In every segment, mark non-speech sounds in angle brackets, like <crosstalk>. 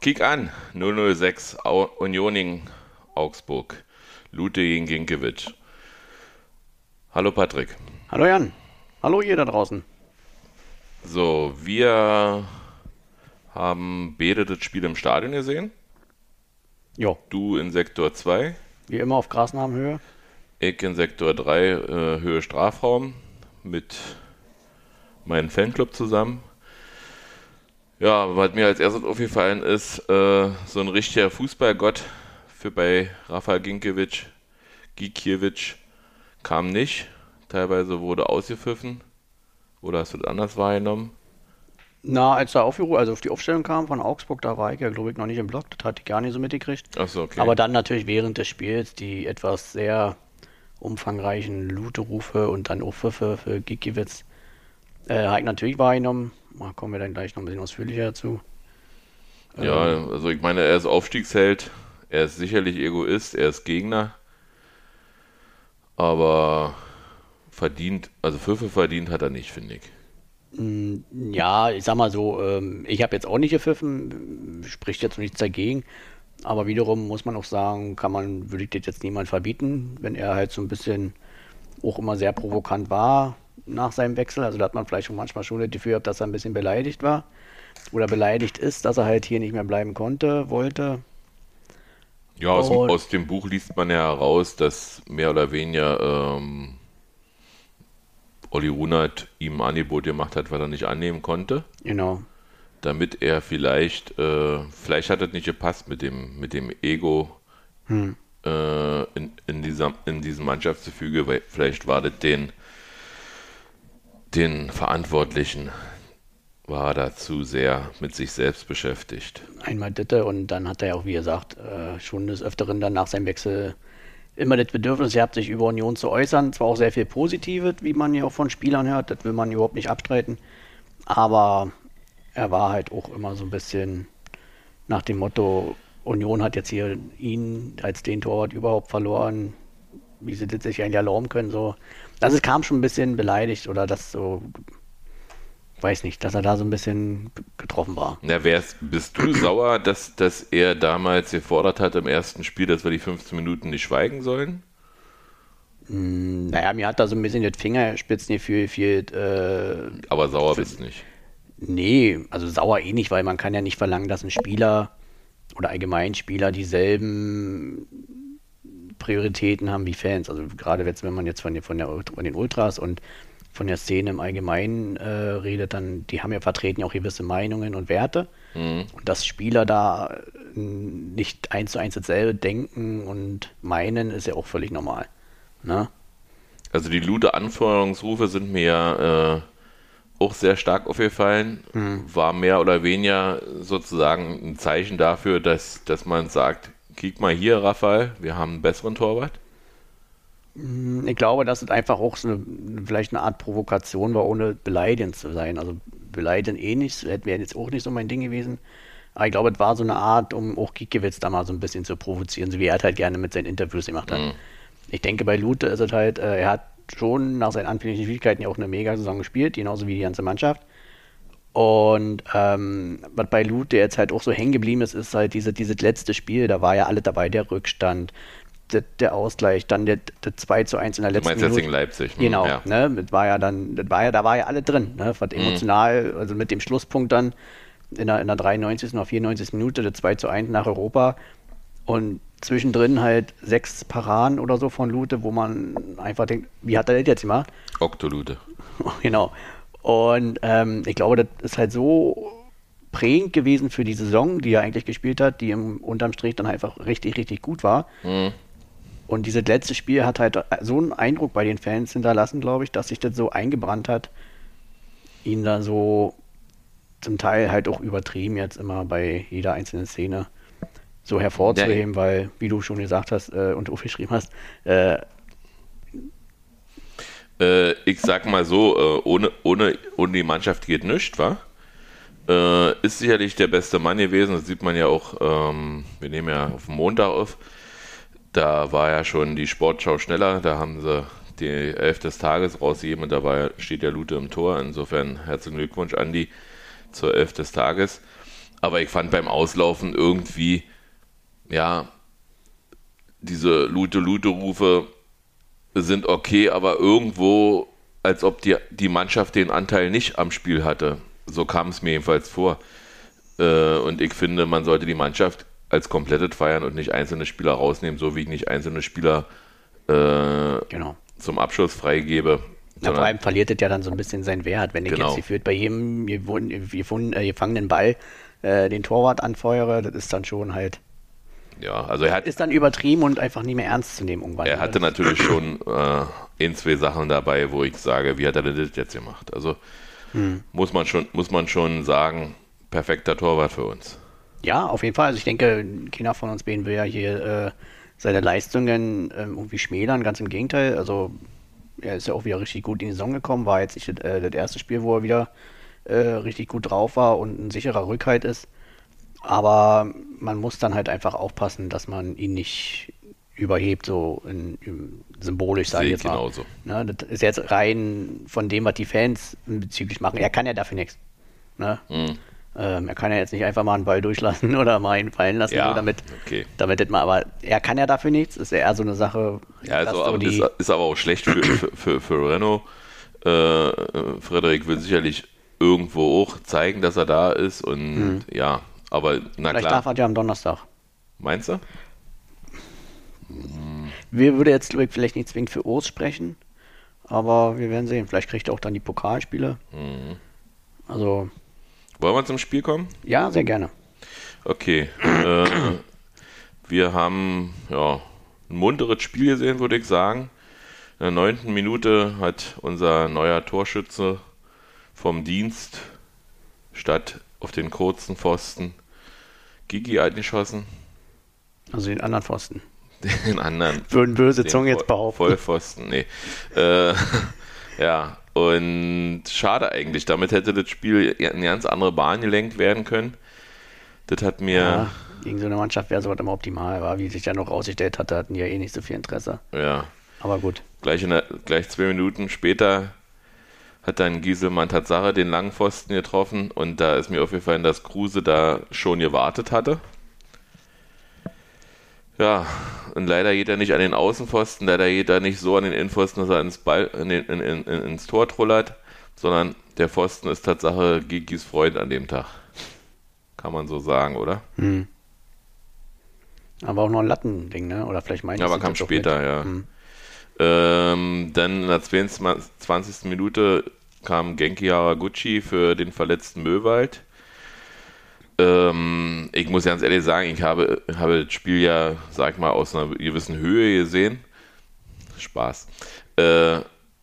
Kick an, 006, Unioning Augsburg. Lute gegen Ginkiewicz. Hallo Patrick. Hallo Jan. Hallo ihr da draußen. So, wir haben beide das Spiel im Stadion gesehen. Ja. Du in Sektor 2. Wie immer auf Grasnamenhöhe. Ich in Sektor 3, äh, Höhe Strafraum mit meinem Fanclub zusammen. Ja, was mir als erstes aufgefallen ist, äh, so ein richtiger Fußballgott für bei Rafael Ginkiewicz, Gikiewicz kam nicht. Teilweise wurde ausgepfiffen. Oder hast du das anders wahrgenommen? Na, als er Aufführung, also auf die Aufstellung kam von Augsburg, da war ich ja, glaube ich, noch nicht im Block. Das hatte ich gar nicht so mitgekriegt. Achso, okay. Aber dann natürlich während des Spiels die etwas sehr umfangreichen Lute-Rufe und dann auch Pfiffe für Gikiewicz äh, habe ich natürlich wahrgenommen. Kommen wir dann gleich noch ein bisschen ausführlicher dazu. Ja, ähm, also ich meine, er ist Aufstiegsheld, er ist sicherlich Egoist, er ist Gegner, aber verdient, also Pfiffe verdient hat er nicht, finde ich. Mm, ja, ich sag mal so, ähm, ich habe jetzt auch nicht gepfiffen, spricht jetzt nichts dagegen. Aber wiederum muss man auch sagen, kann man, würde ich das jetzt niemand verbieten, wenn er halt so ein bisschen auch immer sehr provokant war nach seinem Wechsel. Also da hat man vielleicht schon manchmal schon das Gefühl gehabt, dass er ein bisschen beleidigt war. Oder beleidigt ist, dass er halt hier nicht mehr bleiben konnte, wollte. Ja, aus, dem, aus dem Buch liest man ja heraus, dass mehr oder weniger ähm, Olli Runert ihm ein Angebot gemacht hat, weil er nicht annehmen konnte. Genau. Damit er vielleicht, äh, vielleicht hat es nicht gepasst mit dem, mit dem Ego hm. äh, in, in, dieser, in diesem Mannschaftsgefüge, weil vielleicht war das den, den Verantwortlichen war da zu sehr mit sich selbst beschäftigt. Einmal Ditte und dann hat er ja auch, wie er sagt, äh, schon des Öfteren dann nach seinem Wechsel immer das Bedürfnis gehabt, sich über Union zu äußern. Zwar auch sehr viel Positives, wie man ja auch von Spielern hört, das will man überhaupt nicht abstreiten. Aber er war halt auch immer so ein bisschen nach dem Motto, Union hat jetzt hier ihn als den Torwart überhaupt verloren. Wie sie das sich eigentlich erlauben können. So. Also es kam schon ein bisschen beleidigt oder das so weiß nicht, dass er da so ein bisschen getroffen war. Na, wärst, bist du <clears throat> sauer, dass, dass er damals gefordert hat im ersten Spiel, dass wir die 15 Minuten nicht schweigen sollen? Mm, naja, mir hat da so ein bisschen das Fingerspitzengefühl gefehlt. Äh, Aber sauer bist du nicht. Nee, also sauer eh nicht, weil man kann ja nicht verlangen, dass ein Spieler oder allgemein Spieler dieselben Prioritäten haben wie Fans. Also gerade jetzt, wenn man jetzt von, von, der, von den Ultras und von der Szene im Allgemeinen äh, redet, dann die haben ja vertreten ja auch gewisse Meinungen und Werte. Mhm. Und dass Spieler da äh, nicht eins zu eins dasselbe denken und meinen, ist ja auch völlig normal. Ne? Also die lute Anforderungsrufe sind mir äh, auch sehr stark aufgefallen. Mhm. War mehr oder weniger sozusagen ein Zeichen dafür, dass, dass man sagt, kick mal hier, Raphael, wir haben einen besseren Torwart. Ich glaube, dass es einfach auch so eine, vielleicht eine Art Provokation war, ohne beleidigend zu sein. Also beleidigend eh nicht, wäre jetzt auch nicht so mein Ding gewesen. Aber ich glaube, es war so eine Art, um auch Giekewitz da mal so ein bisschen zu provozieren, so wie er es halt gerne mit seinen Interviews gemacht hat. Mhm. Ich denke, bei Lute ist es halt, äh, er hat schon nach seinen anfänglichen Schwierigkeiten ja auch eine Mega-Saison gespielt, genauso wie die ganze Mannschaft. Und ähm, was bei Lute jetzt halt auch so hängen geblieben ist, ist halt diese, dieses letzte Spiel, da war ja alle dabei, der Rückstand, der, der Ausgleich, dann der, der 2 zu 1 in der letzten du meinst Minute. jetzt gegen Leipzig. Ne? Genau, ja. ne, das war ja dann, das war ja, da war ja alle drin, ne, was mhm. emotional, also mit dem Schlusspunkt dann in der, in der 93. oder 94. Minute, der 2 zu 1 nach Europa und zwischendrin halt sechs Paraden oder so von Lute, wo man einfach denkt, wie hat er das jetzt gemacht? Oktolute. <laughs> genau. Und ähm, ich glaube, das ist halt so prägend gewesen für die Saison, die er eigentlich gespielt hat, die im unterm Strich dann einfach richtig, richtig gut war. Mhm. Und dieses letzte Spiel hat halt so einen Eindruck bei den Fans hinterlassen, glaube ich, dass sich das so eingebrannt hat, ihn da so zum Teil halt auch übertrieben jetzt immer bei jeder einzelnen Szene so hervorzuheben, ja. weil, wie du schon gesagt hast äh, und aufgeschrieben <laughs> hast, äh, äh, ich sag mal so, äh, ohne, ohne, ohne die Mannschaft geht nichts, wa? Äh, ist sicherlich der beste Mann gewesen, das sieht man ja auch, ähm, wir nehmen ja auf Montag auf, da war ja schon die Sportschau schneller, da haben sie die Elf des Tages rausgegeben und da war, steht ja Lute im Tor. Insofern herzlichen Glückwunsch, Andi, zur Elf des Tages. aber ich fand beim Auslaufen irgendwie, ja, diese Lute-Lute-Rufe sind okay, aber irgendwo, als ob die, die Mannschaft den Anteil nicht am Spiel hatte. So kam es mir jedenfalls vor. Äh, und ich finde, man sollte die Mannschaft als komplettet feiern und nicht einzelne Spieler rausnehmen, so wie ich nicht einzelne Spieler äh, genau. zum Abschluss freigebe. Ja, vor allem verliert es ja dann so ein bisschen seinen Wert, wenn ich genau. jetzt führt bei jedem gefangenen Ball äh, den Torwart anfeuere, das ist dann schon halt. Ja, also er hat. Ist dann übertrieben und einfach nicht mehr ernst zu nehmen irgendwann. Er hatte natürlich schon äh, ein, zwei Sachen dabei, wo ich sage, wie hat er das jetzt gemacht? Also hm. muss, man schon, muss man schon sagen, perfekter Torwart für uns. Ja, auf jeden Fall. Also ich denke, keiner von uns beiden will ja hier äh, seine Leistungen äh, irgendwie schmälern, ganz im Gegenteil. Also er ist ja auch wieder richtig gut in die Saison gekommen, war jetzt nicht äh, das erste Spiel, wo er wieder äh, richtig gut drauf war und ein sicherer Rückhalt ist. Aber man muss dann halt einfach aufpassen, dass man ihn nicht überhebt, so in, in symbolisch, sage ich jetzt mal. Ne, das ist jetzt rein von dem, was die Fans bezüglich machen. Er kann ja dafür nichts. Ne? Mhm. Ähm, er kann ja jetzt nicht einfach mal einen Ball durchlassen <laughs> oder mal ihn fallen lassen, ja, damit, okay. damit das mal, aber er kann ja dafür nichts, ist eher so eine Sache. Ja, also, aber die, ist, ist, aber auch schlecht für, für, für, für Renault. Äh, Frederik will sicherlich irgendwo auch zeigen, dass er da ist und mhm. ja, aber na Vielleicht klar. darf er ja am Donnerstag. Meinst du? Wir würde jetzt vielleicht nicht zwingend für Urs sprechen, aber wir werden sehen. Vielleicht kriegt er auch dann die Pokalspiele. Mhm. Also wollen wir zum Spiel kommen? Ja, sehr gerne. Okay. Äh, wir haben ja, ein munteres Spiel gesehen, würde ich sagen. In der neunten Minute hat unser neuer Torschütze vom Dienst statt auf den kurzen Pfosten Gigi eingeschossen. Also den anderen Pfosten. Den anderen. Würden böse Zungen jetzt behaupten. Vollpfosten, nee. Äh, <laughs> ja, und schade eigentlich. Damit hätte das Spiel in eine ganz andere Bahn gelenkt werden können. Das hat mir. Ja, gegen so eine Mannschaft wäre sowas immer optimal, aber wie sich ja noch rausgestellt hatte, hatten die ja eh nicht so viel Interesse. Ja. Aber gut. Gleich, der, gleich zwei Minuten später hat dann Gieselmann Tatsache den langen Pfosten getroffen und da ist mir aufgefallen, dass Kruse da schon gewartet hatte. Ja, und leider geht er nicht an den Außenpfosten, leider geht er nicht so an den Innenpfosten, dass er ins, Ball, in den, in, in, ins Tor trullert, sondern der Pfosten ist Tatsache Gigis Freund an dem Tag. Kann man so sagen, oder? Hm. Aber auch noch ein Lattending, ne? Oder vielleicht meinte Ja, aber kam später, ja. Hm. Ähm, dann in der 22. Minute kam Genki Haraguchi für den verletzten Möwald. Ähm, ich muss ganz ehrlich sagen, ich habe, habe das Spiel ja, sag ich mal, aus einer gewissen Höhe gesehen. Spaß. Äh,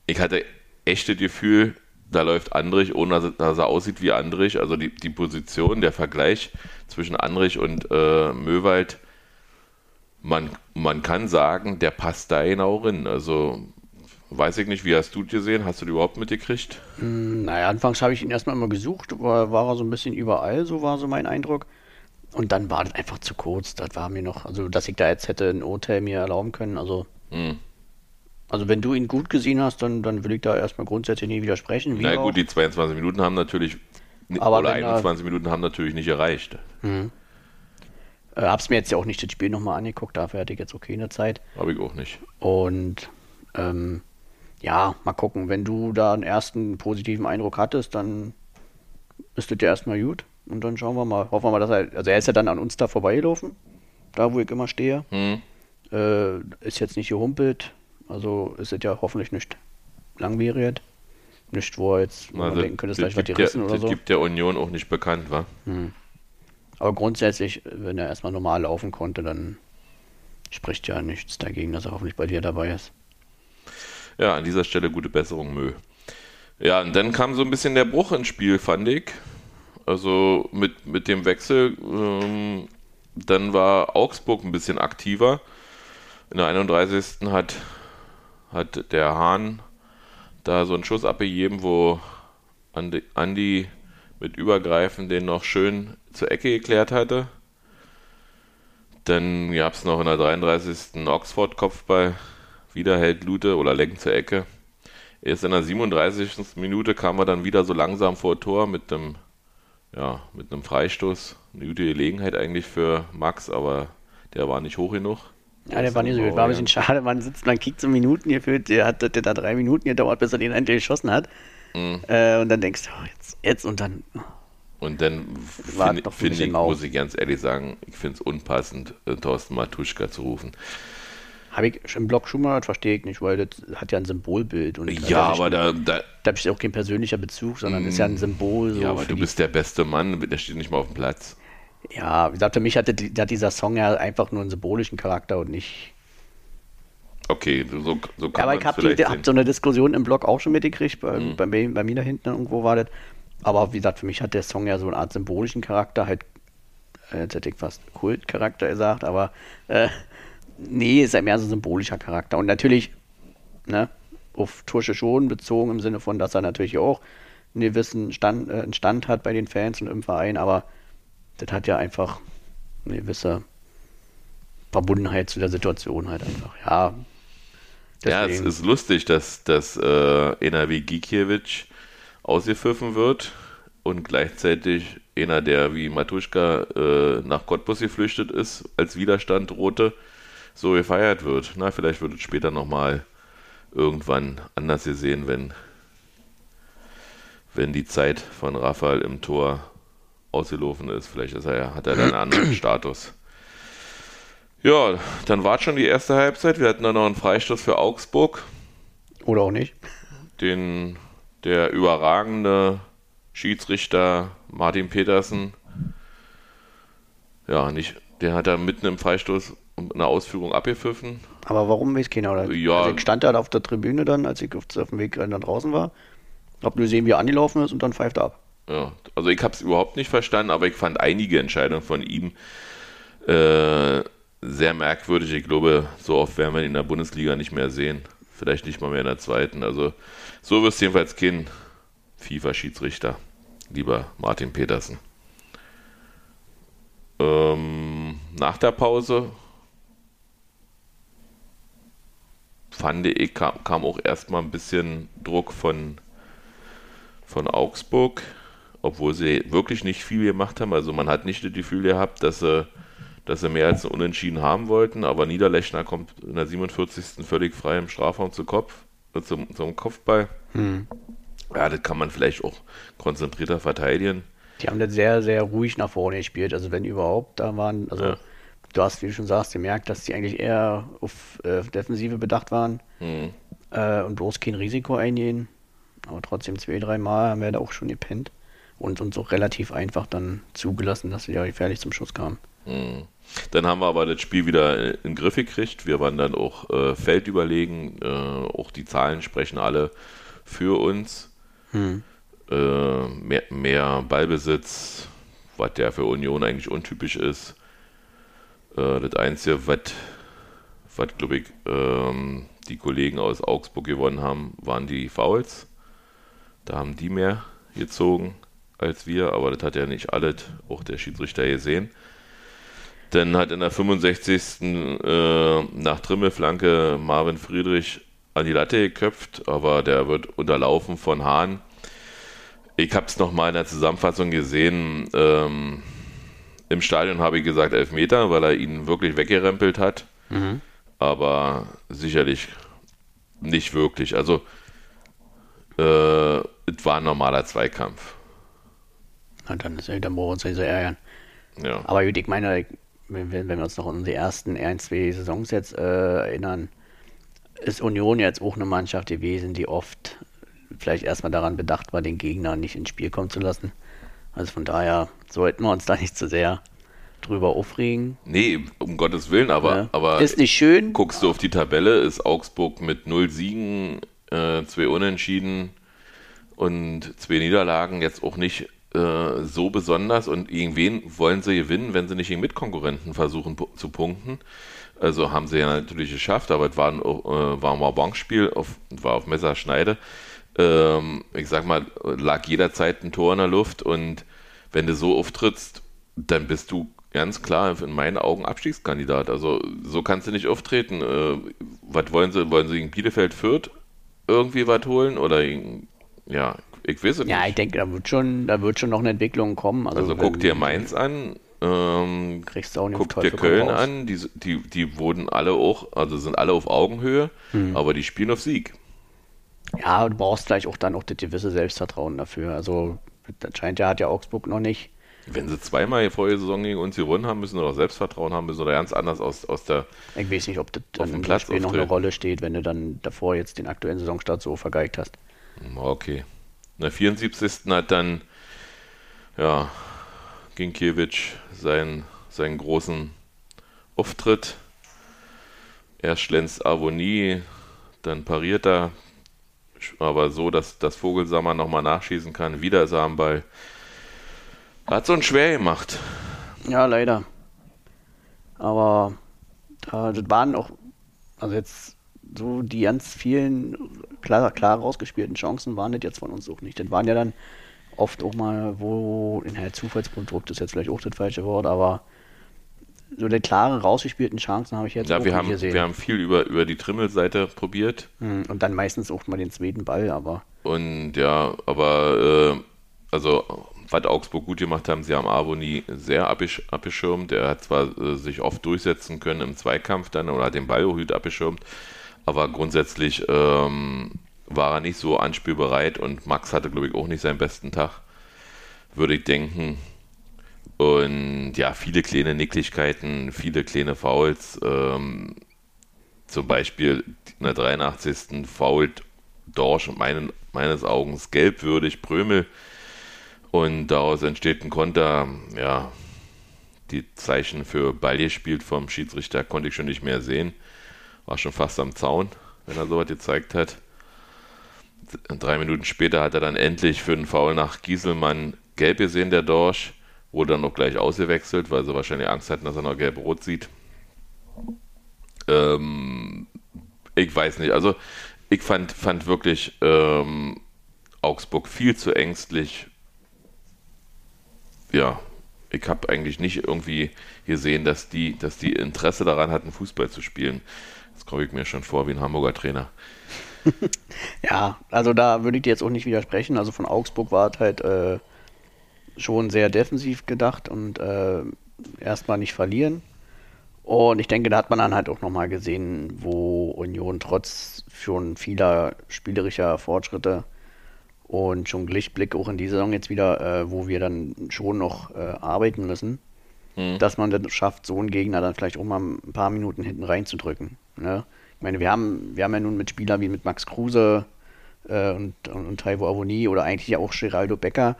ich hatte echt das Gefühl, da läuft Andrich, ohne dass er aussieht wie Andrich. Also die, die Position, der Vergleich zwischen Andrich und äh, Möwald, man, man kann sagen, der passt da genau rein. Also Weiß ich nicht, wie hast du gesehen? Hast du die überhaupt mitgekriegt? Hm, naja, anfangs habe ich ihn erstmal immer gesucht, war, war er so ein bisschen überall, so war so mein Eindruck. Und dann war das einfach zu kurz. Das war mir noch, also dass ich da jetzt hätte ein Hotel mir erlauben können. Also, hm. also wenn du ihn gut gesehen hast, dann, dann will ich da erstmal grundsätzlich nie widersprechen. Na gut, die 22 Minuten haben natürlich, Aber oder 21 er, Minuten haben natürlich nicht erreicht. Hm. Äh, hab's mir jetzt ja auch nicht das Spiel nochmal angeguckt, dafür hatte ich jetzt okay eine Zeit. Habe ich auch nicht. Und ähm, ja, mal gucken. Wenn du da einen ersten positiven Eindruck hattest, dann ist das ja erstmal gut. Und dann schauen wir mal. Hoffen wir mal, dass er. Also er ist ja dann an uns da vorbeigelaufen. Da, wo ich immer stehe. Hm. Äh, ist jetzt nicht gehumpelt. Also ist es ja hoffentlich nicht langwierig. Nicht, wo er jetzt also, man denken könnte, vielleicht was gerissen ja, oder das so. Das gibt der Union auch nicht bekannt, wa? Hm. Aber grundsätzlich, wenn er erstmal normal laufen konnte, dann spricht ja nichts dagegen, dass er hoffentlich bei dir dabei ist. Ja, an dieser Stelle gute Besserung, Mö. Ja, und dann kam so ein bisschen der Bruch ins Spiel, fand ich. Also mit, mit dem Wechsel, ähm, dann war Augsburg ein bisschen aktiver. In der 31. hat, hat der Hahn da so einen Schuss abgegeben, wo Andi, Andi mit Übergreifen den noch schön zur Ecke geklärt hatte. Dann gab es noch in der 33. Oxford-Kopfball wieder hält Lute oder lenkt zur Ecke. Erst in der 37. Minute kam er dann wieder so langsam vor Tor mit dem ja, mit einem Freistoß. Eine gute Gelegenheit eigentlich für Max, aber der war nicht hoch genug. Ja, der war nicht so gut. War ein bisschen schade. Man sitzt, man kickt so Minuten gefühlt. Der hat der da drei Minuten gedauert, bis er den endlich geschossen hat. Mhm. Äh, und dann denkst du, oh, jetzt, jetzt und dann. Und dann finde find ich, muss ich ganz ehrlich sagen, ich finde es unpassend, äh, Thorsten Matuschka zu rufen. Habe ich im Blog schon mal, verstehe ich nicht, weil das hat ja ein Symbolbild. Und ja, aber da, da, da ist auch kein persönlicher Bezug, sondern mm, ist ja ein Symbol. So ja, aber du bist der beste Mann, der steht nicht mal auf dem Platz. Ja, wie gesagt, für mich hatte hat dieser Song ja einfach nur einen symbolischen Charakter und nicht. Okay, so, so kann ja, aber ich habe hab so eine Diskussion im Blog auch schon mitgekriegt, bei, mm. bei, bei, mir da hinten irgendwo war das. Aber wie gesagt, für mich hat der Song ja so eine Art symbolischen Charakter, halt, äh, jetzt hätte ich fast Kultcharakter gesagt, aber äh, nee, ist ja mehr so ein symbolischer Charakter. Und natürlich, ne, auf Tursche schon bezogen im Sinne von, dass er natürlich auch einen gewissen Stand, äh, einen Stand hat bei den Fans und im Verein, aber das hat ja einfach eine gewisse Verbundenheit zu der Situation halt einfach. Ja, ja es ist lustig, dass, dass äh, NRW Gikiewicz ausgepfiffen wird und gleichzeitig einer, der wie Matuschka äh, nach Cottbus geflüchtet ist, als Widerstand drohte, so gefeiert wird. Na, vielleicht wird es später nochmal irgendwann anders gesehen, wenn, wenn die Zeit von Rafael im Tor ausgelaufen ist. Vielleicht ist er, hat er dann einen anderen <clears throat> Status. Ja, dann war schon die erste Halbzeit. Wir hatten dann noch einen Freistoß für Augsburg. Oder auch nicht. Den der überragende Schiedsrichter Martin Petersen, ja, nicht, der hat da mitten im Freistoß eine Ausführung abgepfiffen. Aber warum weiß keiner? Oder? Ja. Also ich stand da auf der Tribüne dann, als ich auf, dem Weg dann draußen war. Hab nur gesehen, wie er angelaufen ist und dann pfeift er ab. Ja, also ich habe es überhaupt nicht verstanden, aber ich fand einige Entscheidungen von ihm äh, sehr merkwürdig. Ich glaube, so oft werden wir ihn in der Bundesliga nicht mehr sehen. Vielleicht nicht mal mehr in der zweiten. Also so wirst du jedenfalls kein FIFA-Schiedsrichter, lieber Martin Petersen. Ähm, nach der Pause fand ich, kam, kam auch erstmal ein bisschen Druck von, von Augsburg, obwohl sie wirklich nicht viel gemacht haben. Also man hat nicht das Gefühl gehabt, dass sie, dass sie mehr als ein Unentschieden haben wollten, aber Niederlechner kommt in der 47. völlig frei im Strafraum zu Kopf, äh, zum, zum Kopfball. Hm. Ja, das kann man vielleicht auch konzentrierter verteidigen. Die haben das sehr, sehr ruhig nach vorne gespielt. Also wenn überhaupt, da waren, also ja du hast, wie du schon sagst, gemerkt, dass die eigentlich eher auf äh, Defensive bedacht waren mhm. äh, und bloß kein Risiko eingehen. Aber trotzdem zwei, drei Mal haben wir da auch schon gepennt und uns auch relativ einfach dann zugelassen, dass wir ja gefährlich zum Schuss kamen. Mhm. Dann haben wir aber das Spiel wieder in den Griff gekriegt. Wir waren dann auch äh, feldüberlegen. Äh, auch die Zahlen sprechen alle für uns. Mhm. Äh, mehr, mehr Ballbesitz, was ja für Union eigentlich untypisch ist. Äh, das Einzige, was, was glaube ich, ähm, die Kollegen aus Augsburg gewonnen haben, waren die Fouls. Da haben die mehr gezogen als wir, aber das hat ja nicht alles auch der Schiedsrichter gesehen. Dann hat in der 65. Äh, nach Trimmelflanke Marvin Friedrich an die Latte geköpft, aber der wird unterlaufen von Hahn. Ich habe es nochmal in der Zusammenfassung gesehen. Ähm, im Stadion habe ich gesagt Elfmeter, weil er ihn wirklich weggerempelt hat. Mhm. Aber sicherlich nicht wirklich. Also, äh, es war ein normaler Zweikampf. Na, dann, ist, dann brauchen wir uns nicht so ärgern. Ja. Aber gut, ich meine, wenn, wenn wir uns noch an unsere ersten ein, zwei Saisons jetzt äh, erinnern, ist Union jetzt auch eine Mannschaft gewesen, die oft vielleicht erstmal daran bedacht war, den Gegner nicht ins Spiel kommen zu lassen. Also von daher sollten wir uns da nicht zu sehr drüber aufregen. Nee, um Gottes Willen, aber, ja. aber ist nicht schön. Guckst du auf die Tabelle, ist Augsburg mit null Siegen, äh, zwei Unentschieden und zwei Niederlagen jetzt auch nicht äh, so besonders und gegen wen wollen sie gewinnen, wenn sie nicht gegen Mitkonkurrenten versuchen zu punkten. Also haben sie ja natürlich geschafft, aber es war ein, äh, war ein Bankspiel, auf, war auf Messerschneide ähm, ich sag mal, lag jederzeit ein Tor in der Luft und wenn du so auftrittst, dann bist du ganz klar in meinen Augen Abstiegskandidat. Also so kannst du nicht auftreten. Äh, was wollen sie? Wollen sie gegen Bielefeld Fürth irgendwie was holen? Oder ja, ich weiß es Ja, nicht. ich denke, da wird schon, da wird schon noch eine Entwicklung kommen. Also, Also guck dir Mainz an, ähm, Kriegst du auch nicht guck auf dir Köln an, die, die, die wurden alle auch, also sind alle auf Augenhöhe, Hm. aber die spielen auf Sieg. Ja, du brauchst vielleicht auch dann auch das gewisse Selbstvertrauen dafür. Also, das scheint ja, hat ja Augsburg noch nicht. Wenn sie zweimal vorige Saison gegen uns gewonnen haben, müssen auch Selbstvertrauen haben, müssen oder ganz anders aus, aus der. Ich weiß nicht, ob das dann dem Platz Spiel noch eine. Rolle steht, wenn du dann davor jetzt den aktuellen Saisonstart so vergeigt hast. Okay. In der 74. hat dann, ja, Ginkiewicz seinen, seinen großen Auftritt. Erst schlänzt Avonie, dann pariert er, aber so, dass das Vogelsammer nochmal nachschießen kann. Wieder ist er am Ball. Hat so ein schwer gemacht. Ja, leider. Aber da, das waren auch, also jetzt so die ganz vielen klar, klar rausgespielten Chancen waren das jetzt von uns auch nicht. Das waren ja dann oft auch mal, wo, in der Zufallsprodukt ist jetzt vielleicht auch das falsche Wort, aber so die klaren rausgespielten Chancen habe ich jetzt Ja, auch wir nicht haben, gesehen. wir haben viel über, über die Trimmelseite probiert. Hm, Und dann meistens auch mal den zweiten Ball, aber Und ja, aber äh, also was Augsburg gut gemacht haben, sie haben Avoni sehr abgesch abgeschirmt. Er hat zwar äh, sich oft durchsetzen können im Zweikampf dann oder hat den Ball gut abgeschirmt, aber grundsätzlich ähm, war er nicht so anspielbereit und Max hatte, glaube ich, auch nicht seinen besten Tag, würde ich denken. Und ja, viele kleine Nicklichkeiten, viele kleine Fouls. Ähm, zum Beispiel in der 83. fault Dorsch meinen, meines Augens gelbwürdig Prömel und daraus entsteht ein Konter. Ja, die Zeichen für Ball gespielt vom Schiedsrichter konnte ich schon nicht mehr sehen. War schon fast am Zaun, wenn er sowas gezeigt hat. Drei Minuten später hat er dann endlich für den Foul nach Gieselmann gelb gesehen, der Dorsch. Wurde dann noch gleich ausgewechselt, weil sie wahrscheinlich Angst hatten, dass er noch gelb-rot sieht. Ähm, ich weiß nicht. Also, ich fand, fand wirklich ähm, Augsburg viel zu ängstlich. Ja, ich habe eigentlich nicht irgendwie gesehen, dass die, dass die Interesse daran hatten, Fußball zu spielen. Das komme ich mir schon vor wie ein Hamburger Trainer. <laughs> Ja, also da würde ich dir jetzt auch nicht widersprechen. Also von Augsburg war es halt äh, schon sehr defensiv gedacht und äh, erstmal nicht verlieren. Und ich denke, da hat man dann halt auch nochmal gesehen, wo Union trotz schon vieler spielerischer Fortschritte und schon Lichtblick auch in die Saison jetzt wieder, äh, wo wir dann schon noch äh, arbeiten müssen, Hm. dass man dann schafft, so einen Gegner dann vielleicht auch mal ein paar Minuten hinten reinzudrücken. Ne? Ich meine, wir haben, wir haben ja nun mit Spielern wie mit Max Kruse äh, und, und, und Taiwo Avoni oder eigentlich ja auch Geraldo Becker,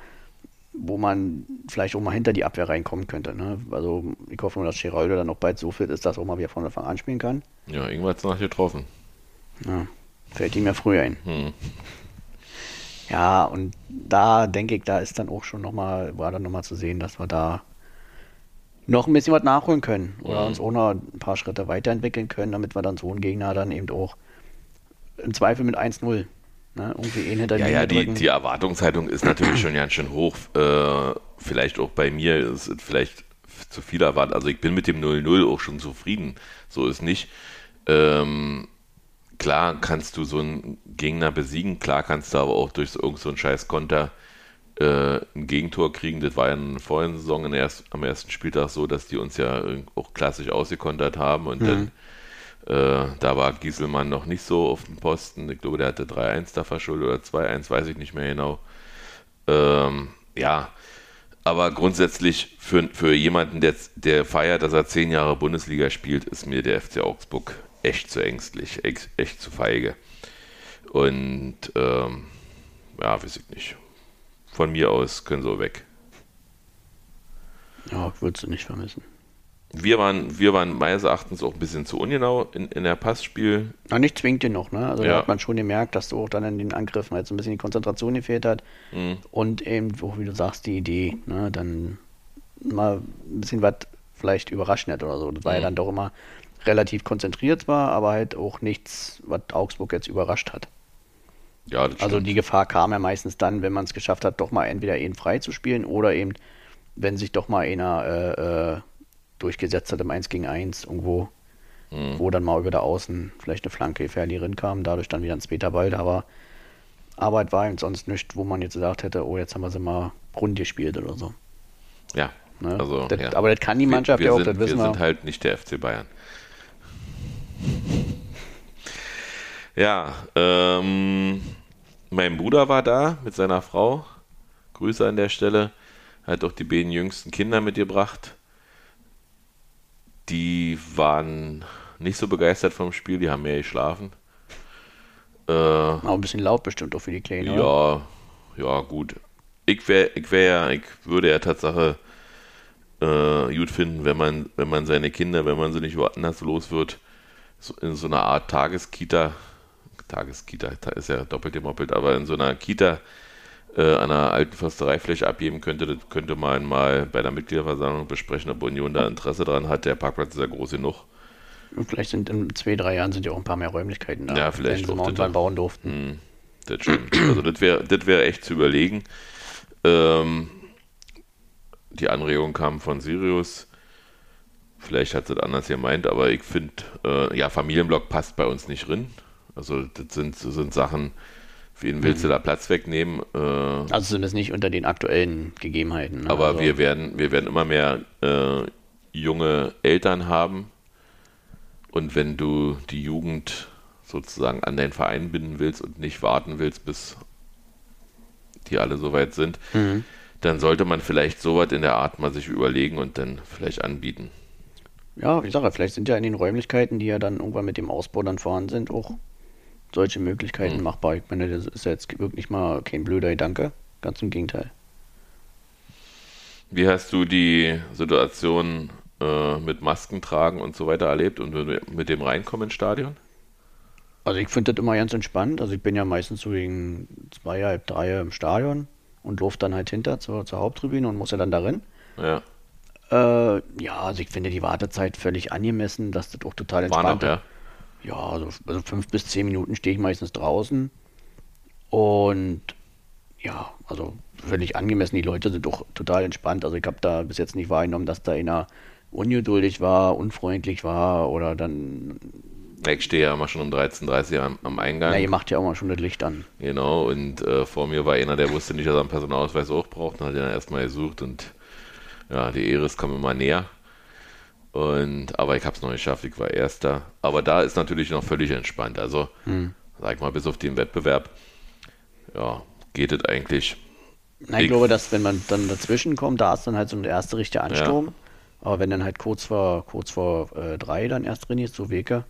wo man vielleicht auch mal hinter die Abwehr reinkommen könnte. Ne? Also ich hoffe nur, dass Geraldo dann auch bald so fit ist, dass er auch mal wieder von Anfang an spielen kann. Ja, irgendwann hat es noch getroffen. Ja, fällt ihm ja früh ein. Hm. Ja, und da denke ich, da ist dann auch schon nochmal, war dann nochmal zu sehen, dass wir da noch ein bisschen was nachholen können oder Mhm. uns auch noch ein paar Schritte weiterentwickeln können, damit wir dann so einen Gegner dann eben auch im Zweifel mit 1-0 ne, irgendwie einen hinter Ja, die ja, die, die Erwartungshaltung ist natürlich schon ganz schön hoch. Äh, vielleicht auch bei mir ist es vielleicht zu viel erwartet. Also ich bin mit dem 0-0 auch schon zufrieden. So ist nicht. Ähm, klar kannst du so einen Gegner besiegen, klar kannst du aber auch durch so, irgend so einen Scheißkonter äh, ein Gegentor kriegen. Das war ja in der vorigen Saison erst, am ersten Spieltag so, dass die uns ja auch klassisch ausgekontert haben und dann äh, da war Gieselmann noch nicht so auf dem Posten. Ich glaube, der hatte 3-1 da verschuldet oder 2-1, weiß ich nicht mehr genau. Ähm, ja, aber grundsätzlich für, für jemanden, der, der feiert, dass er zehn Jahre Bundesliga spielt, ist mir der FC Augsburg echt zu ängstlich, echt, echt zu feige. Und ähm, ja, weiß ich nicht. Von mir aus können sie weg. Ja, ich würde sie nicht vermissen. Wir waren, wir waren meines Erachtens auch ein bisschen zu ungenau in, in der Passspiel. Aber nicht zwingt den noch, ne? Also da Ja. hat man schon gemerkt, dass du auch dann in den Angriffen so ein bisschen die Konzentration gefehlt hat. Mhm. Und eben, auch wie du sagst, die Idee, ne? Dann mal ein bisschen was vielleicht überraschend hat oder so. Das war ja Mhm. dann doch immer relativ konzentriert zwar, aber halt auch nichts, was Augsburg jetzt überrascht hat. Ja, Also die Gefahr kam ja meistens dann, wenn man es geschafft hat, doch mal entweder ihn frei zu spielen oder eben, wenn sich doch mal einer äh, äh, durchgesetzt hat im 1 gegen 1 irgendwo, Mhm. wo dann mal über der Außen vielleicht eine Flanke gefährlich rinkam, dadurch dann wieder ein später Ball. Aber es war eben sonst nichts, wo man jetzt gesagt hätte, oh, jetzt haben wir sie mal rund gespielt oder so. Ja, Ne? also. das, ja. Aber das kann die Mannschaft wir, ja auch, sind, das wissen wir wir. sind halt nicht der FC Bayern. Ja, ähm, mein Bruder war da mit seiner Frau. Grüße an der Stelle. Hat auch die beiden jüngsten Kinder mitgebracht. Die waren nicht so begeistert vom Spiel, die haben mehr geschlafen. Äh, Auch ein bisschen laut bestimmt auch für die Kleinen. oder? ja, ja, gut. Ich wäre, ich wäre ja, ich würde ja Tatsache äh, gut finden, wenn man, wenn man seine Kinder, wenn man sie nicht woanders los wird, so in so einer Art Tageskita, Tageskita ta- ist ja doppelt gemoppelt, aber in so einer Kita äh, an einer alten Förstereifläche abgeben könnte, das könnte man mal bei der Mitgliederversammlung besprechen, ob Union da Interesse dran hat. Der Parkplatz ist ja groß genug. Und vielleicht sind in zwei, drei Jahren sind ja auch ein paar mehr Räumlichkeiten da. Ja, vielleicht wenn sie mal bauen durften. Hm, das stimmt. Also das wäre das wär echt zu überlegen. Ähm, die Anregung kam von Sirius. Vielleicht hat sie das anders gemeint, aber ich finde, äh, ja, Familienblock passt bei uns nicht drin. Also das sind, das sind Sachen, wen willst du da Platz wegnehmen? Äh, Also zumindest nicht unter den aktuellen Gegebenheiten. ne? aber also, wir werden, wir werden immer mehr äh, junge Eltern haben. Und wenn du die Jugend sozusagen an deinen Verein binden willst und nicht warten willst, bis die alle soweit sind, Mhm. dann sollte man vielleicht sowas in der Art mal sich überlegen und dann vielleicht anbieten. Ja, wie gesagt, vielleicht sind ja in den Räumlichkeiten, die ja dann irgendwann mit dem Ausbau dann vorhanden sind, auch solche Mhm. Möglichkeiten machbar. Ich meine, das ist jetzt wirklich mal kein blöder Gedanke. Ganz im Gegenteil. Wie hast du die Situation äh, mit Masken tragen und so weiter erlebt und mit dem Reinkommen ins Stadion? Also ich finde das immer ganz entspannt. Also ich bin ja meistens so gegen zwei, halb drei im Stadion und durfte dann halt hinter zur, zur Haupttribüne und muss ja dann darin. Ja, Äh, ja, also ich finde die Wartezeit völlig angemessen, dass das auch total entspannt ja. Ja, also, also fünf bis zehn Minuten stehe ich meistens draußen. Und ja, also völlig angemessen. Die Leute sind doch total entspannt. Also ich habe da bis jetzt nicht wahrgenommen, dass da einer ungeduldig war, unfreundlich war oder dann, Ich stehe ja immer schon um 13.30 Uhr am, am Eingang. na, ihr macht ja auch mal schon das Licht an. Genau, und äh, vor mir war einer, der wusste nicht, dass er einen Personalausweis auch braucht, und hat ihn dann erstmal gesucht und ja, die Eris kam immer näher. Und, aber ich habe es noch nicht geschafft, ich war Erster. Aber da ist natürlich noch völlig entspannt. Also, sag ich mal, bis auf den Wettbewerb, ja, geht es eigentlich. Na, ich, Ich- glaube, dass wenn man dann dazwischen kommt, da ist dann halt so der erste richtige Ansturm. Aber wenn dann halt kurz vor, kurz vor äh, drei dann erst drin ist, so Wege,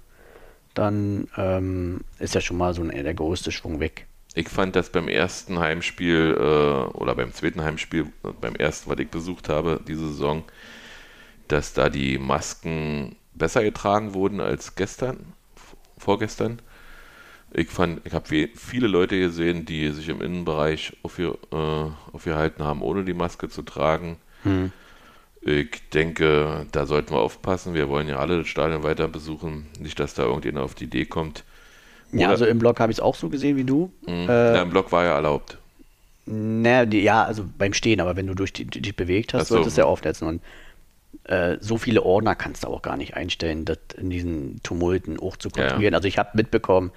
dann ähm, ist ja schon mal so ein, der größte Schwung weg. Ich fand das beim ersten Heimspiel äh, oder beim zweiten Heimspiel, beim ersten, was ich besucht habe, diese Saison, dass da die Masken besser getragen wurden als gestern, vorgestern. Ich fand, ich habe viele Leute gesehen, die sich im Innenbereich aufge, äh, aufgehalten haben, ohne die Maske zu tragen. Ich denke, da sollten wir aufpassen. Wir wollen ja alle das Stadion weiter besuchen. Nicht, dass da irgendjemand auf die Idee kommt. Ja, Oder- also im Blog habe ich es auch so gesehen wie du. Mhm. Äh, Na, Im Block war ja erlaubt. Na, die, ja, also beim Stehen, aber wenn du durch die, dich bewegt hast, so. solltest du ja aufsetzen. Und äh, so viele Ordner kannst du auch gar nicht einstellen, das in diesen Tumulten auch zu Ja, ja. kontrollieren. Also ich habe mitbekommen,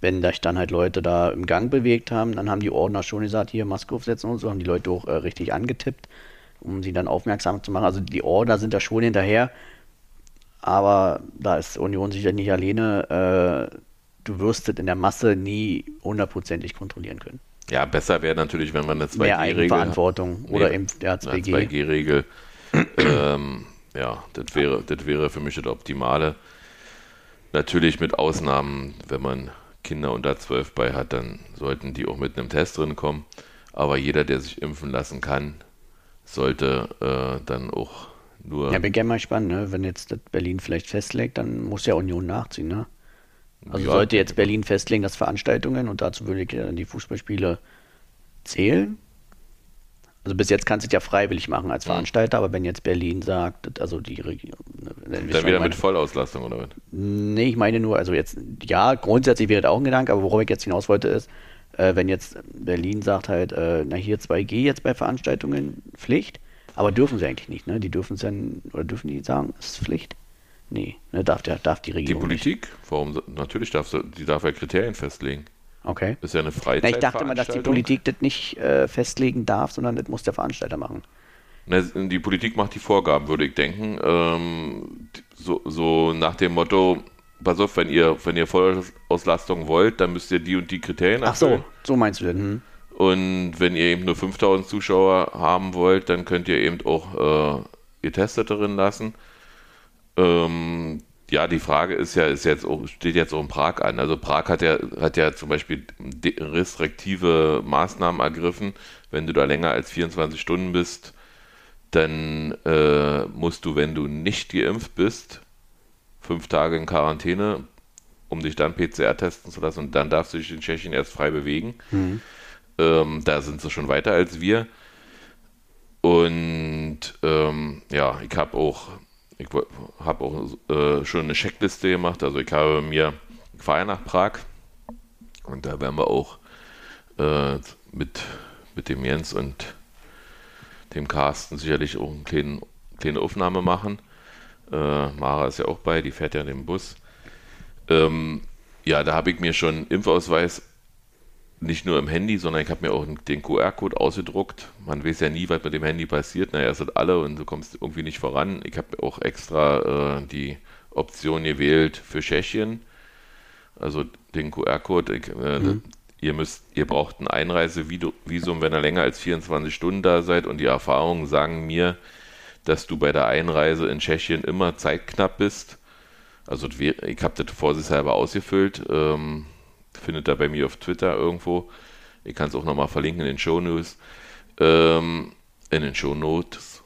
wenn sich dann halt Leute da im Gang bewegt haben, dann haben die Ordner schon gesagt, hier Maske aufsetzen und so, haben die Leute auch äh, richtig angetippt, um sie dann aufmerksam zu machen. Also die Ordner sind da schon hinterher, aber da ist Union sicher nicht alleine. Äh, du wirst es in der Masse nie hundertprozentig kontrollieren können. Ja, besser wäre natürlich, wenn man eine Mehr 2G-Regel Eigenverantwortung oder Nee, eben der eine 2G. 2G-Regel. Ähm, ja, das wäre, das wäre für mich das Optimale. Natürlich mit Ausnahmen, wenn man Kinder unter 12 bei hat, dann sollten die auch mit einem Test drin kommen. Aber jeder, der sich impfen lassen kann, sollte äh, dann auch nur. Ja, bin gerne mal gespannt, ne? wenn jetzt das Berlin vielleicht festlegt, dann muss ja Union nachziehen. Ne? Also Ja, sollte jetzt Berlin festlegen, dass Veranstaltungen, und dazu würde ich ja dann die Fußballspiele zählen. Also bis jetzt kannst du es ja freiwillig machen als Veranstalter, aber wenn jetzt Berlin sagt, also die Region. ne, dann wieder mit Vollauslastung oder was? Nee, ich meine nur, also jetzt, ja, grundsätzlich wäre das auch ein Gedanke, aber worauf ich jetzt hinaus wollte ist, äh, wenn jetzt Berlin sagt halt, äh, na hier 2G jetzt bei Veranstaltungen Pflicht, aber dürfen sie eigentlich nicht, ne? Die dürfen es dann, oder dürfen die sagen, es ist Pflicht? Nee, ne, darf, der, darf die Die Regierung Politik? Warum? so- Natürlich darf sie, die darf ja Kriterien festlegen. Okay. Ist ja eine Na, ich dachte mal, dass die Politik das nicht äh, festlegen darf, sondern das muss der Veranstalter machen. Na, die Politik macht die Vorgaben, würde ich denken. Ähm, so, so nach dem Motto, pass auf, wenn ihr, wenn ihr Vollauslastung wollt, dann müsst ihr die und die Kriterien erfüllen. Ach so, so meinst du denn? Hm. Und wenn ihr eben nur 5000 Zuschauer haben wollt, dann könnt ihr eben auch äh, ihr Tester drin lassen. Ähm, ja, die Frage ist ja, ist jetzt auch, steht jetzt auch in Prag an. Also Prag hat ja, hat ja zum Beispiel restriktive Maßnahmen ergriffen. Wenn du da länger als 24 Stunden bist, dann äh, musst du, wenn du nicht geimpft bist, fünf Tage in Quarantäne, um dich dann PCR testen zu lassen und dann darfst du dich in Tschechien erst frei bewegen. Mhm. Ähm, da sind sie schon weiter als wir. Und ähm, ja, ich habe auch, ich habe auch äh, schon eine Checkliste gemacht. Also ich habe mir, ich nach Prag und da werden wir auch äh, mit, mit dem Jens und dem Carsten sicherlich auch eine kleine, kleine Aufnahme machen. Äh, Mara ist ja auch bei, die fährt ja dem Bus. Ähm, ja, da habe ich mir schon Impfausweis nicht nur im Handy, sondern ich habe mir auch den QR-Code ausgedruckt. Man weiß ja nie, was mit dem Handy passiert. Naja, es sind alle und du kommst irgendwie nicht voran. Ich habe auch extra äh, die Option gewählt für Tschechien. Also den QR-Code. Äh, mhm. Ihr müsst, ihr braucht ein Einreisevisum, wenn ihr länger als 24 Stunden da seid. Und die Erfahrungen sagen mir, dass du bei der Einreise in Tschechien immer zeitknapp bist. Also ich habe das vorsichtshalber ausgefüllt. Ähm, findet ihr bei mir auf Twitter irgendwo. Ich kann es auch nochmal verlinken in den Show News. Ähm, in den Show Notes.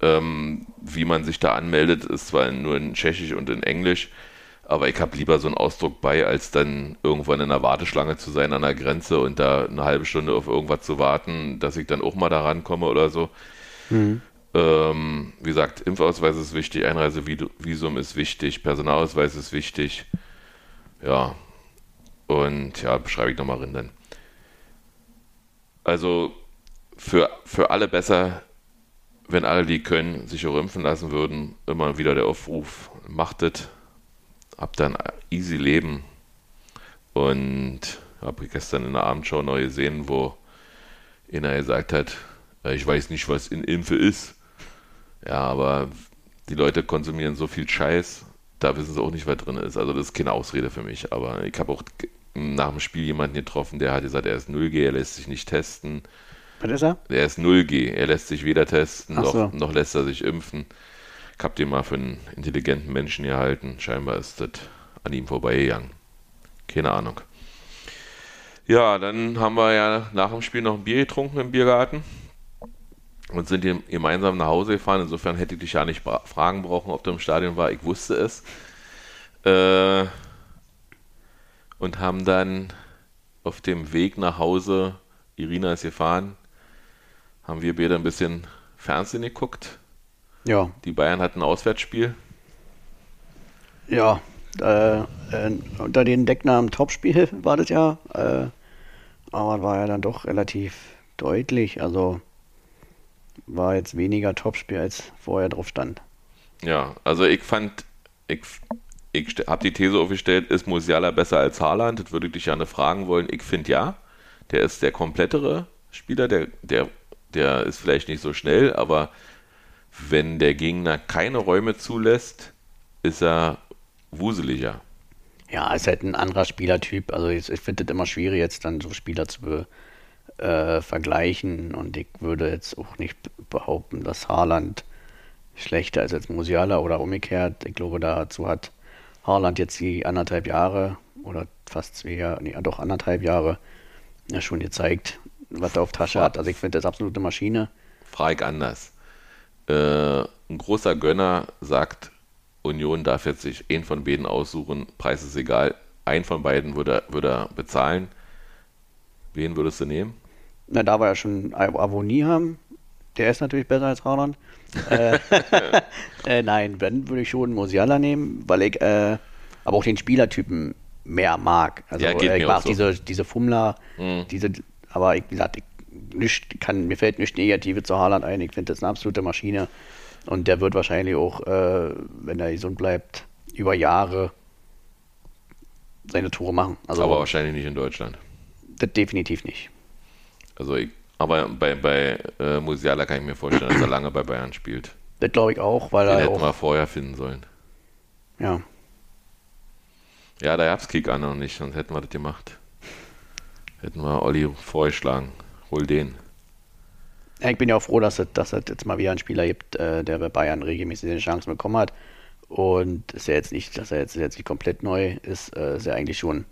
Ähm, wie man sich da anmeldet, ist zwar nur in Tschechisch und in Englisch, aber ich habe lieber so einen Ausdruck bei, als dann irgendwann in einer Warteschlange zu sein an der Grenze und da eine halbe Stunde auf irgendwas zu warten, dass ich dann auch mal da rankomme oder so. Mhm. Ähm, wie gesagt, Impfausweis ist wichtig, Einreisevisum ist wichtig, Personalausweis ist wichtig. Ja, und ja, beschreibe ich nochmal dann. Also für, für alle besser, wenn alle, die können, sich auch impfen lassen würden, immer wieder der Aufruf, macht es, habt dann easy Leben. Und habe gestern in der Abendschau neu gesehen, wo einer gesagt hat, ich weiß nicht, was in Impfe ist. Ja, aber die Leute konsumieren so viel Scheiß, da wissen sie auch nicht, was drin ist. Also das ist keine Ausrede für mich. Aber ich habe auch nach dem Spiel jemanden getroffen, der hat gesagt, er ist 0G, er lässt sich nicht testen. Was ist er? Er ist 0G, er lässt sich weder testen, noch, so. noch lässt er sich impfen. Ich habe den mal für einen intelligenten Menschen gehalten. Scheinbar ist das an ihm vorbeigegangen. Keine Ahnung. Ja, dann haben wir ja nach dem Spiel noch ein Bier getrunken im Biergarten und sind gemeinsam nach Hause gefahren. Insofern hätte ich dich ja nicht fragen brauchen, ob du im Stadion war. Ich wusste es. Äh, und haben dann auf dem Weg nach Hause, Irina ist gefahren, haben wir beide ein bisschen Fernsehen geguckt. Ja. Die Bayern hatten ein Auswärtsspiel. Ja, äh, äh, unter den Decknamen Topspiel <laughs> war das ja. Äh, aber war ja dann doch relativ deutlich. Also war jetzt weniger Topspiel, als vorher drauf stand. Ja, also ich fand, ich ich habe die These aufgestellt, ist Musiala besser als Haaland? Das würde ich dich gerne fragen wollen. Ich finde ja. Der ist der komplettere Spieler, der, der, der ist vielleicht nicht so schnell, aber wenn der Gegner keine Räume zulässt, ist er wuseliger. Ja, ist halt ein anderer Spielertyp. Also ich, ich finde es immer schwierig, jetzt dann so Spieler zu äh, vergleichen. Und ich würde jetzt auch nicht behaupten, dass Haaland schlechter ist als Musiala oder umgekehrt. Ich glaube, dazu hat Haaland jetzt die anderthalb Jahre oder fast zwei Jahre, nee, doch anderthalb Jahre ja schon gezeigt, was er auf Tasche hat. Also ich finde das absolute Maschine. Frage anders. Äh, ein großer Gönner sagt, Union darf jetzt sich einen von beiden aussuchen, Preis ist egal, einen von beiden würde, würde er bezahlen. Wen würdest du nehmen? Na, da wir ja schon Avonie haben, der ist natürlich besser als Haaland. <laughs> äh, <laughs> äh, nein, dann würde ich schon Musiala nehmen, weil ich äh, aber auch den Spielertypen mehr mag. Also ja, ich mag so. diese, diese Fummler, mhm. diese, aber ich, wie gesagt, ich, nicht, kann, mir fällt nichts Negative zu Haaland ein. Ich finde das eine absolute Maschine. Und der wird wahrscheinlich auch, äh, wenn er gesund bleibt, über Jahre seine Tore machen. Also, aber wahrscheinlich nicht in Deutschland. Das definitiv nicht. Also ich, aber bei, bei äh, Musiala kann ich mir vorstellen, dass er lange bei Bayern spielt. Das glaube ich auch, weil Den er hätten auch, wir vorher finden sollen. ja, Ja, da gab's Kick an noch nicht, sonst hätten wir das gemacht. Hätten wir Olli vorgeschlagen. Hol den. Ja, ich bin ja auch froh, dass es, dass es jetzt mal wieder einen Spieler gibt, äh, der bei Bayern regelmäßig eine Chance bekommen hat. Und ist ja jetzt nicht, dass er jetzt, jetzt nicht komplett neu ist, äh, ist ja eigentlich schon,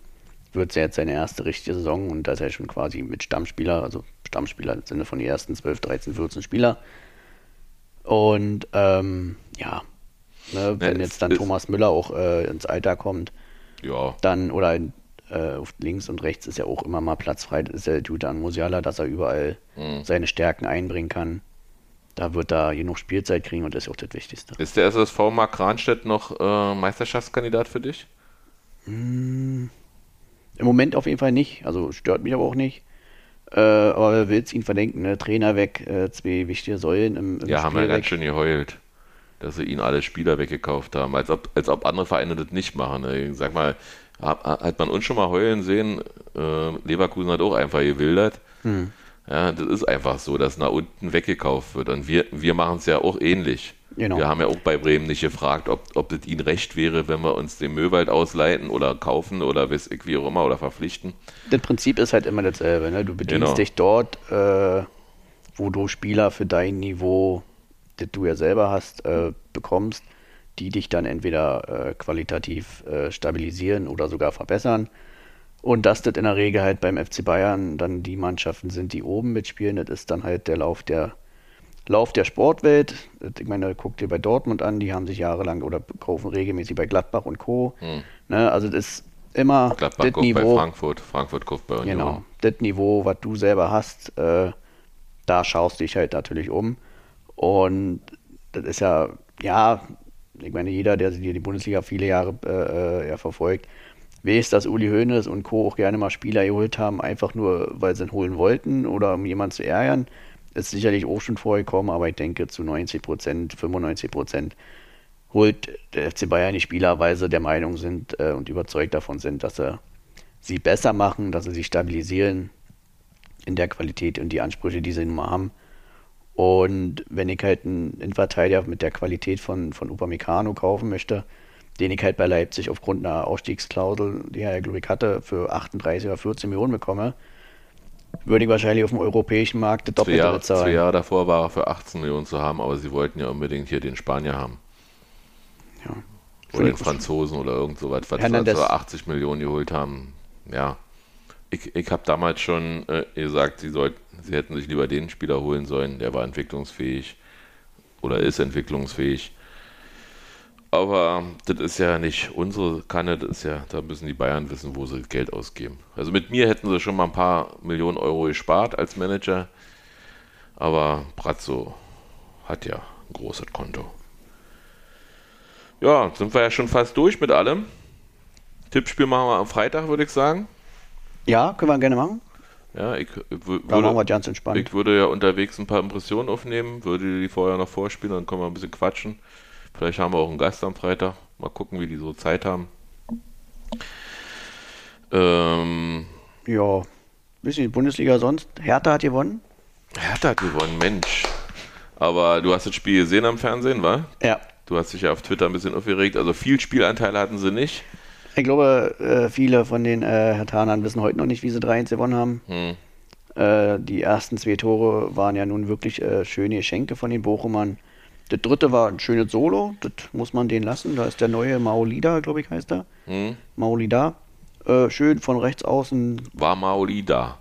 wird es ja jetzt seine erste richtige Saison und da ist er schon quasi mit Stammspieler, also Stammspieler im Sinne von die ersten 12, 13, 14 Spieler. Und ähm, ja, ne, wenn es jetzt dann Thomas Müller auch äh, ins Alter kommt, Ja, dann oder in, äh, auf links und rechts ist ja auch immer mal Platz frei. Das ist ja Jude an Musiala, dass er überall Mhm. seine Stärken einbringen kann. Da wird er genug Spielzeit kriegen und das ist auch das Wichtigste. Ist der SSV Mark Kranstedt noch äh, Meisterschaftskandidat für dich? Im Moment auf jeden Fall nicht, also stört mich aber auch nicht. Äh, aber wer will es ihn verdenken? Ne? Trainer weg, äh, zwei wichtige Säulen im, im Ja, haben Spiel ja ganz weg. schön geheult, dass sie ihn alle Spieler weggekauft haben, als ob, als ob andere Vereine das nicht machen. Ne? Sag mal, hat, hat man uns schon mal heulen sehen, äh, Leverkusen hat auch einfach gewildert. Hm. Ja, das ist einfach so, dass nach unten weggekauft wird. Und wir, wir machen es ja auch ähnlich. Genau. Wir haben ja auch bei Bremen nicht gefragt, ob, ob es ihnen recht wäre, wenn wir uns den Möwald ausleiten oder kaufen oder wie auch immer oder verpflichten. Das Prinzip ist halt immer dasselbe. Ne? Du bedienst Genau. dich dort, äh, wo du Spieler für dein Niveau, das du ja selber hast, äh, bekommst, die dich dann entweder äh, qualitativ äh, stabilisieren oder sogar verbessern. Und dass das in der Regel halt beim FC Bayern dann die Mannschaften sind, die oben mitspielen, das ist dann halt der Lauf der Lauf der Sportwelt. Ich meine, guck dir bei Dortmund an, die haben sich jahrelang oder kaufen regelmäßig bei Gladbach und Co. Ne, also das ist immer Hm. Gladbach das kauft bei Niveau. Frankfurt, Frankfurt kauft bei Union. Genau, das Niveau, was du selber hast, äh, da schaust du dich halt natürlich um. Und das ist ja, ja, ich meine, jeder, der die die Bundesliga viele Jahre äh, äh, ja, verfolgt, weiß, dass Uli Hoeneß und Co. auch gerne mal Spieler geholt haben, einfach nur, weil sie ihn holen wollten oder um jemanden zu ärgern. Ist sicherlich auch schon vorgekommen, aber ich denke zu 90 Prozent, 95 Prozent holt der FC Bayern die Spieler, weil sie der Meinung sind äh, und überzeugt davon sind, dass sie sie besser machen, dass sie sich stabilisieren in der Qualität und die Ansprüche, die sie nun mal haben. Und wenn ich halt einen Innenverteidiger mit der Qualität von, von Upamecano kaufen möchte, den ich halt bei Leipzig aufgrund einer Ausstiegsklausel, die er glaube ich, hatte, für 38 oder 14 Millionen bekomme, würde ich wahrscheinlich auf dem europäischen Markt Doppelte Jahre, zwei bezahlen. Jahre davor war er für 18 Millionen zu haben, aber sie wollten ja unbedingt hier den Spanier haben. Ja. Oder den Franzosen oder irgend sowas, was Hernandez. für 80 Millionen geholt haben. Ja. Ich, ich habe damals schon äh, gesagt, sie, sollten, sie hätten sich lieber den Spieler holen sollen, der war entwicklungsfähig oder ist entwicklungsfähig. Aber das ist ja nicht unsere Kanne, das ist ja, da müssen die Bayern wissen, wo sie Geld ausgeben. Also mit mir hätten sie schon mal ein paar Millionen Euro gespart als Manager, aber Brazzo hat ja ein großes Konto. Ja, sind wir ja schon fast durch mit allem. Tippspiel machen wir am Freitag, würde ich sagen. Ja, können wir gerne machen. Ja, ich, würde, ganz entspannt. ich würde ja unterwegs ein paar Impressionen aufnehmen, würde die vorher noch vorspielen, dann können wir ein bisschen quatschen. Vielleicht haben wir auch einen Gast am Freitag. Mal gucken, wie die so Zeit haben. Ähm, Ja, bisschen die Bundesliga sonst. Hertha hat gewonnen. Hertha hat gewonnen, Mensch. Aber du hast das Spiel gesehen am Fernsehen, wa? Ja. Du hast dich ja auf Twitter ein bisschen aufgeregt. Also viel Spielanteile hatten sie nicht. Ich glaube, äh, viele von den äh, Hertanern wissen heute noch nicht, wie sie 3-1 gewonnen haben. Hm. Äh, die ersten zwei Tore waren ja nun wirklich schöne Geschenke von den Bochumern. Das dritte war ein schönes Solo, das muss man denen lassen. Da ist der neue Maolida, glaube ich, heißt er. Hm. Maolida. Äh, schön von rechts außen. War Maoli da?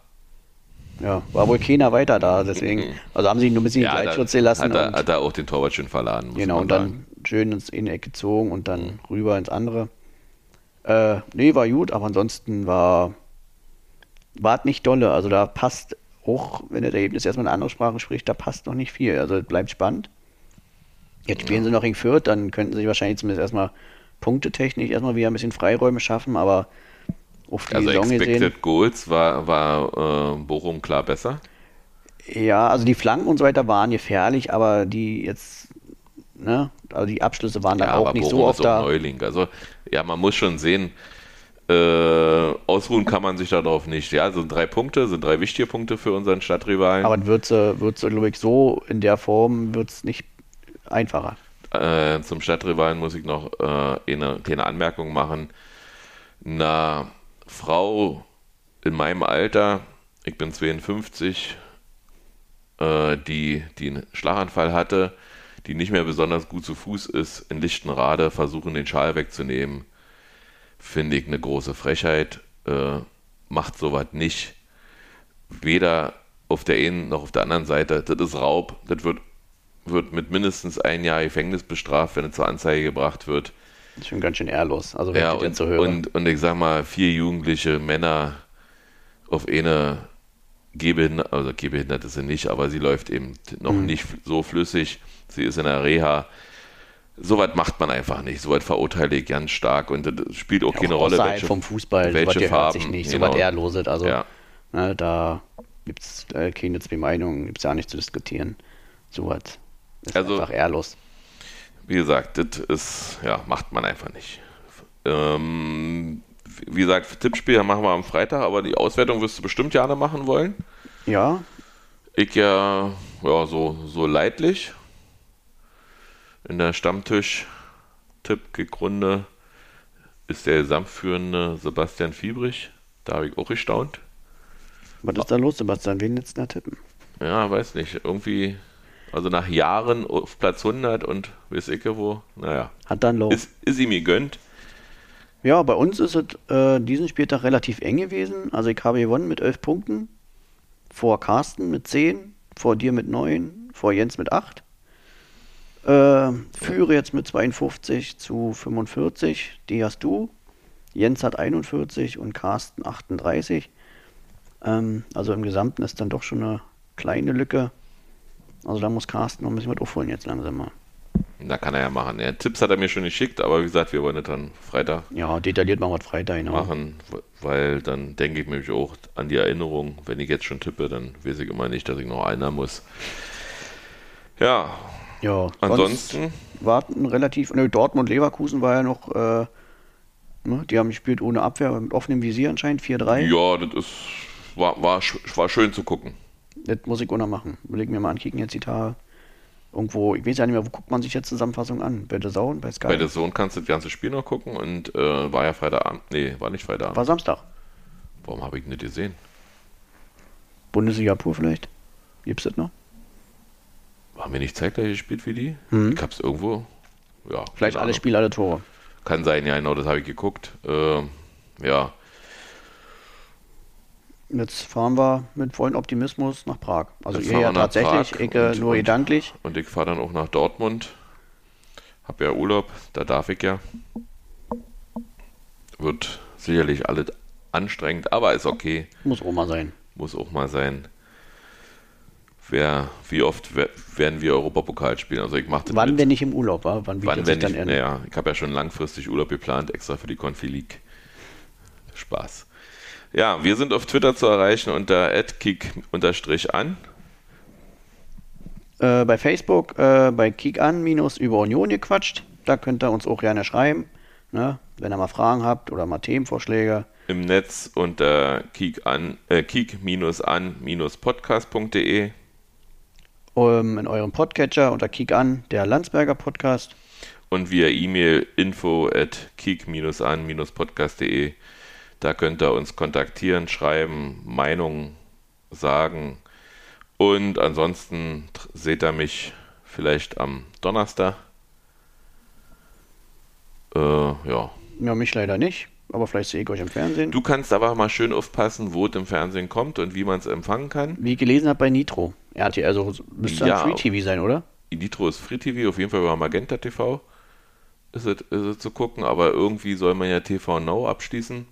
Ja, war wohl keiner weiter da, deswegen. Also haben sie ihn nur ein bisschen Ja, Gleitschutz gelassen. hat er, hat er auch den Torwart schön verladen. Muss Genau, und sagen. dann schön ins in die Ecke gezogen und dann rüber ins andere. Äh, nee, war gut, aber ansonsten war war nicht dolle. Also da passt auch, wenn das Ergebnis erstmal eine andere Sprache spricht, da passt noch nicht viel. Also es bleibt spannend. Jetzt spielen sie noch in Fürth, dann könnten sie wahrscheinlich zumindest erstmal punktetechnisch erstmal wieder ein bisschen Freiräume schaffen, aber auf die Also Saison Expected gesehen. Goals war, war äh, Bochum klar besser. Ja, also die Flanken und so weiter waren gefährlich, aber die jetzt, ne, also die Abschlüsse waren dann Ja, auch aber nicht Bochum so ist oft auch da. Neuling. Also ja, man muss schon sehen, äh, ausruhen kann man sich darauf nicht. Ja, sind drei Punkte, sind drei wichtige Punkte für unseren Stadtrivalen. Aber wird es, glaube ich, so in der Form wird es nicht einfacher. Äh, zum Stadtrivalen muss ich noch äh, eine kleine Anmerkung machen. Eine Frau in meinem Alter, ich bin 52, äh, die, die einen Schlaganfall hatte, die nicht mehr besonders gut zu Fuß ist, in Lichtenrade versuchen, den Schal wegzunehmen finde ich eine große Frechheit. Äh, macht sowas nicht. Weder auf der einen noch auf der anderen Seite. Das ist Raub. Das wird, wird mit mindestens ein Jahr Gefängnis bestraft, wenn es zur Anzeige gebracht wird. Das ist schon ganz schön ehrlos. Also, wenn ja, ich und, so höre. Und, und ich sag mal, vier jugendliche Männer auf eine Gehbehinderte, also Gehbehindert ist sie nicht, aber sie läuft eben noch mhm. nicht so flüssig. Sie ist in der Reha Soweit macht man einfach nicht. Soweit verurteile ich ganz stark und das spielt auch ja, keine auch Rolle. Welche, vom Fußball, welche so Farben, sich nicht, genau. so was er loset. Also ja. ne, da gibt es äh, keine zwei Meinungen, gibt es ja nicht zu diskutieren. So was ist also, einfach ehrlos. Wie gesagt, das ist, ja, macht man einfach nicht. Ähm, wie gesagt, Tippspiel machen wir am Freitag, aber die Auswertung wirst du bestimmt gerne machen wollen. Ja. Ich ja, ja, so, so leidlich in der Stammtisch-Tipp-Runde ist der gesamtführende Sebastian Fiebrich. Da habe ich auch gestaunt. Was ist da los, Sebastian? Wen jetzt da tippen? Ja, weiß nicht. Irgendwie, also nach Jahren auf Platz 100 und weiß ich wo, naja. Hat dann los. Ist, ist ihm gegönnt. Ja, bei uns ist es äh, diesen Spieltag relativ eng gewesen. Also ich habe gewonnen mit 11 Punkten. Vor Carsten mit 10, vor dir mit 9, vor Jens mit 8. Äh, führe jetzt mit 52 zu 45. Die hast du. Jens hat 41 und Carsten 38. Ähm, also im Gesamten ist dann doch schon eine kleine Lücke. Also da muss Carsten noch ein bisschen was aufholen jetzt langsam mal. Da kann er ja machen. Ja, Tipps hat er mir schon geschickt, aber wie gesagt, wir wollen das dann Freitag. Ja, detailliert machen wir Freitag, genau. Machen, weil dann denke ich mich auch an die Erinnerung. Wenn ich jetzt schon tippe, dann weiß ich immer nicht, dass ich noch einer muss. Ja, ja, ansonsten. Warten relativ. Ne, Dortmund Leverkusen war ja noch. Äh, ne, die haben gespielt ohne Abwehr, mit offenem Visier anscheinend, 4-3. Ja, das ist, war, war, war schön zu gucken. Das muss ich auch noch machen. Überlegen wir mal ankicken jetzt die Tage. Irgendwo, ich weiß ja nicht mehr, wo guckt man sich jetzt Zusammenfassung an? Bei der Zone, bei Sky? Bei der Zone kannst du das ganze Spiel noch gucken und äh, war ja Freitagabend. Nee, war nicht Freitagabend. War Samstag. Warum habe ich nicht gesehen? Bundesliga pur vielleicht? Gibt's das noch? haben wir nicht zeitgleich gespielt wie die? Mhm. Ich hab's irgendwo. Ja, Vielleicht alle Spiele, alle Tore. Kann sein, ja, genau, das habe ich geguckt. Äh, ja. Jetzt fahren wir mit vollen Optimismus nach Prag. Also ihr ja tatsächlich, ich und, nur und, gedanklich. Und ich fahre dann auch nach Dortmund. Hab ja Urlaub, da darf ich ja. Wird sicherlich alles anstrengend, aber ist okay. Muss auch mal sein. Muss auch mal sein wer, wie oft werden wir Europapokal spielen. Also ich mache Wann, mit. wenn ich im Urlaub war? Wann, Wann wenn ich, naja, ich habe ja schon langfristig Urlaub geplant, extra für die Confi League. Spaß. Ja, wir sind auf Twitter zu erreichen unter kick-an. Äh, bei Facebook äh, bei kick-an minus über Union gequatscht. Da könnt ihr uns auch gerne schreiben, ne? wenn ihr mal Fragen habt oder mal Themenvorschläge. Im Netz unter kick-an, äh, kick-an-podcast.de um, in eurem Podcatcher unter Kick an, der Landsberger Podcast. Und via E-Mail info at kick-an-podcast.de. Da könnt ihr uns kontaktieren, schreiben, Meinungen sagen. Und ansonsten seht ihr mich vielleicht am Donnerstag. Äh, ja. Ja, mich leider nicht aber vielleicht sehe ich euch im Fernsehen. Du kannst aber mal schön aufpassen, wo es im Fernsehen kommt und wie man es empfangen kann. Wie ich gelesen habe bei Nitro. RTL, also müsste ja, Free TV sein, oder? Nitro ist Free TV, auf jeden Fall über Magenta TV ist es, ist es zu gucken, aber irgendwie soll man ja TV Now abschließen.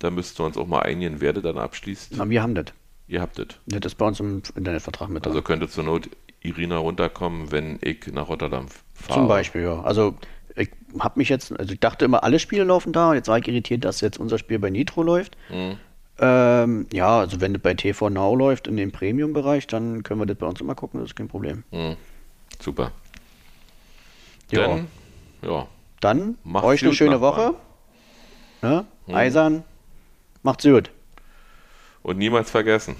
Da müssten wir uns auch mal einigen, wer dann abschließt. Na, wir haben das. Ihr habt das. Das ist bei uns im Internetvertrag mit drin. Also könnte zur Not Irina runterkommen, wenn ich nach Rotterdam fahre. Zum Beispiel, ja. Also ich habe mich jetzt, also ich dachte immer, alle Spiele laufen da. Jetzt war ich irritiert, dass jetzt unser Spiel bei Nitro läuft. Mhm. Ähm, ja, also wenn das bei TV Now läuft in dem Premium-Bereich, dann können wir das bei uns immer gucken, das ist kein Problem. Mhm. Super. Ja. Dann, ja. Dann euch eine schöne Woche. Ne? Eisern, macht's gut. Und niemals vergessen.